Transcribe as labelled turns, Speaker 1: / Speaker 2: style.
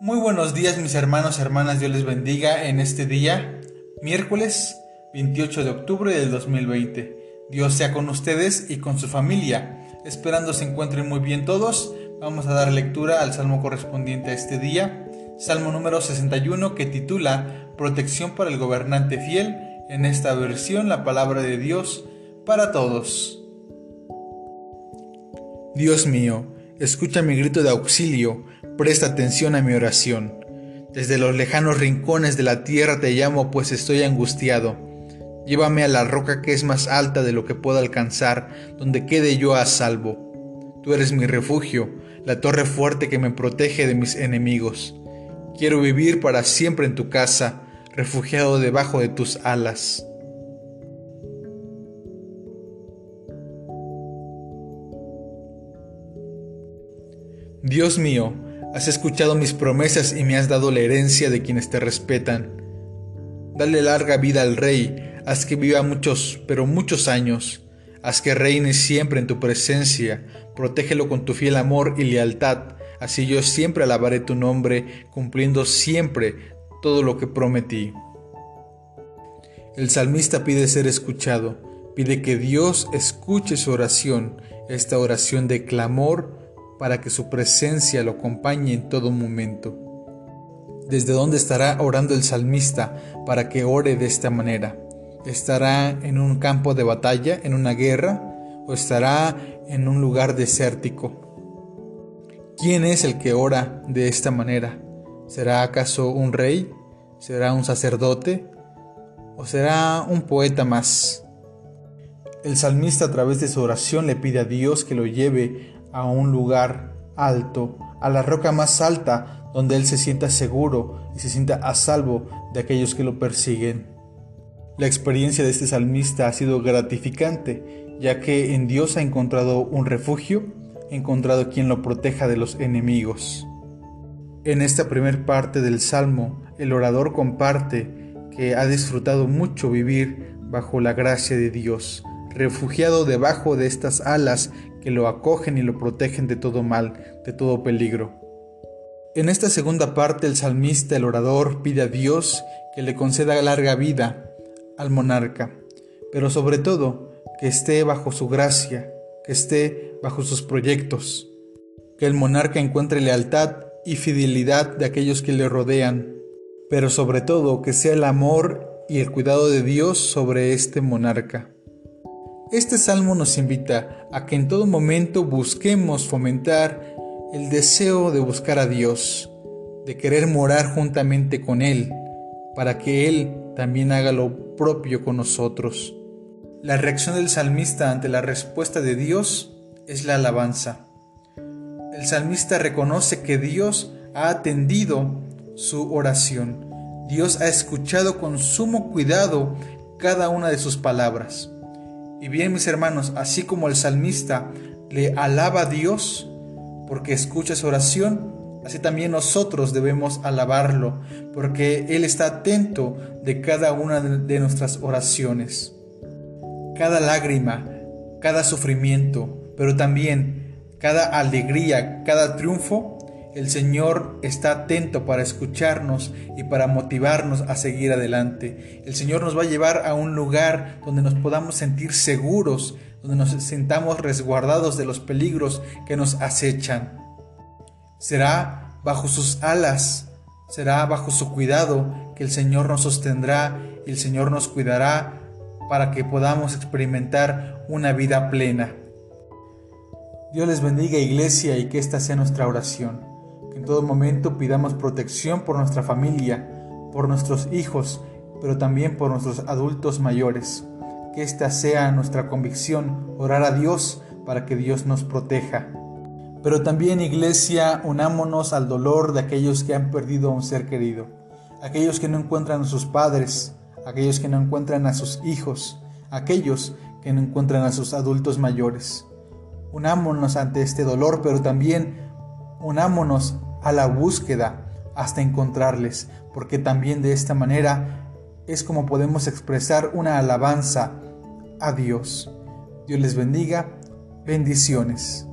Speaker 1: buenos días mis hermanos y hermanas, Dios les bendiga en este día, miércoles 28 de octubre del 2020. Dios sea con ustedes y con su familia. Esperando se encuentren muy bien todos, vamos a dar lectura al salmo correspondiente a este día, salmo número 61 que titula Protección para el gobernante fiel, en esta versión la palabra de Dios para todos. Dios mío, escucha mi grito de auxilio, presta atención a mi oración. Desde los lejanos rincones de la tierra te llamo, pues estoy angustiado. Llévame a la roca que es más alta de lo que puedo alcanzar, donde quede yo a salvo. Tú eres mi refugio, la torre fuerte que me protege de mis enemigos. Quiero vivir para siempre en tu casa, refugiado debajo de tus alas. Dios mío, has escuchado mis promesas y me has dado la herencia de quienes te respetan. Dale larga vida al rey, haz que viva muchos, pero muchos años. Haz que reine siempre en tu presencia, protégelo con tu fiel amor y lealtad, así yo siempre alabaré tu nombre, cumpliendo siempre todo lo que prometí. El salmista pide ser escuchado, pide que Dios escuche su oración, esta oración de clamor, para que su presencia lo acompañe en todo momento. ¿Desde dónde estará orando el salmista para que ore de esta manera? ¿Estará en un campo de batalla, en una guerra, o estará en un lugar desértico? ¿Quién es el que ora de esta manera? ¿Será acaso un rey? ¿Será un sacerdote? ¿O será un poeta más? El salmista a través de su oración le pide a Dios que lo lleve a un lugar alto, a la roca más alta, donde él se sienta seguro y se sienta a salvo de aquellos que lo persiguen. La experiencia de este salmista ha sido gratificante, ya que en Dios ha encontrado un refugio, ha encontrado quien lo proteja de los enemigos. En esta primera parte del salmo, el orador comparte que ha disfrutado mucho vivir bajo la gracia de Dios, refugiado debajo de estas alas que lo acogen y lo protegen de todo mal, de todo peligro. En esta segunda parte el salmista, el orador, pide a Dios que le conceda larga vida al monarca, pero sobre todo que esté bajo su gracia, que esté bajo sus proyectos, que el monarca encuentre lealtad y fidelidad de aquellos que le rodean, pero sobre todo que sea el amor y el cuidado de Dios sobre este monarca. Este salmo nos invita a que en todo momento busquemos fomentar el deseo de buscar a Dios, de querer morar juntamente con Él, para que Él también haga lo propio con nosotros. La reacción del salmista ante la respuesta de Dios es la alabanza. El salmista reconoce que Dios ha atendido su oración. Dios ha escuchado con sumo cuidado cada una de sus palabras. Y bien, mis hermanos, así como el salmista le alaba a Dios porque escucha su oración, así también nosotros debemos alabarlo porque Él está atento de cada una de nuestras oraciones. Cada lágrima, cada sufrimiento, pero también cada alegría, cada triunfo el Señor está atento para escucharnos y para motivarnos a seguir adelante. El Señor nos va a llevar a un lugar donde nos podamos sentir seguros, donde nos sentamos resguardados de los peligros que nos acechan. Será bajo sus alas, será bajo su cuidado que el Señor nos sostendrá y el Señor nos cuidará para que podamos experimentar una vida plena. Dios les bendiga iglesia y que esta sea nuestra oración en todo momento pidamos protección por nuestra familia, por nuestros hijos, pero también por nuestros adultos mayores. Que esta sea nuestra convicción, orar a Dios para que Dios nos proteja. Pero también, iglesia, unámonos al dolor de aquellos que han perdido a un ser querido, aquellos que no encuentran a sus padres, aquellos que no encuentran a sus hijos, aquellos que no encuentran a sus adultos mayores. Unámonos ante este dolor, pero también unámonos a la búsqueda hasta encontrarles, porque también de esta manera es como podemos expresar una alabanza a Dios. Dios les bendiga. Bendiciones.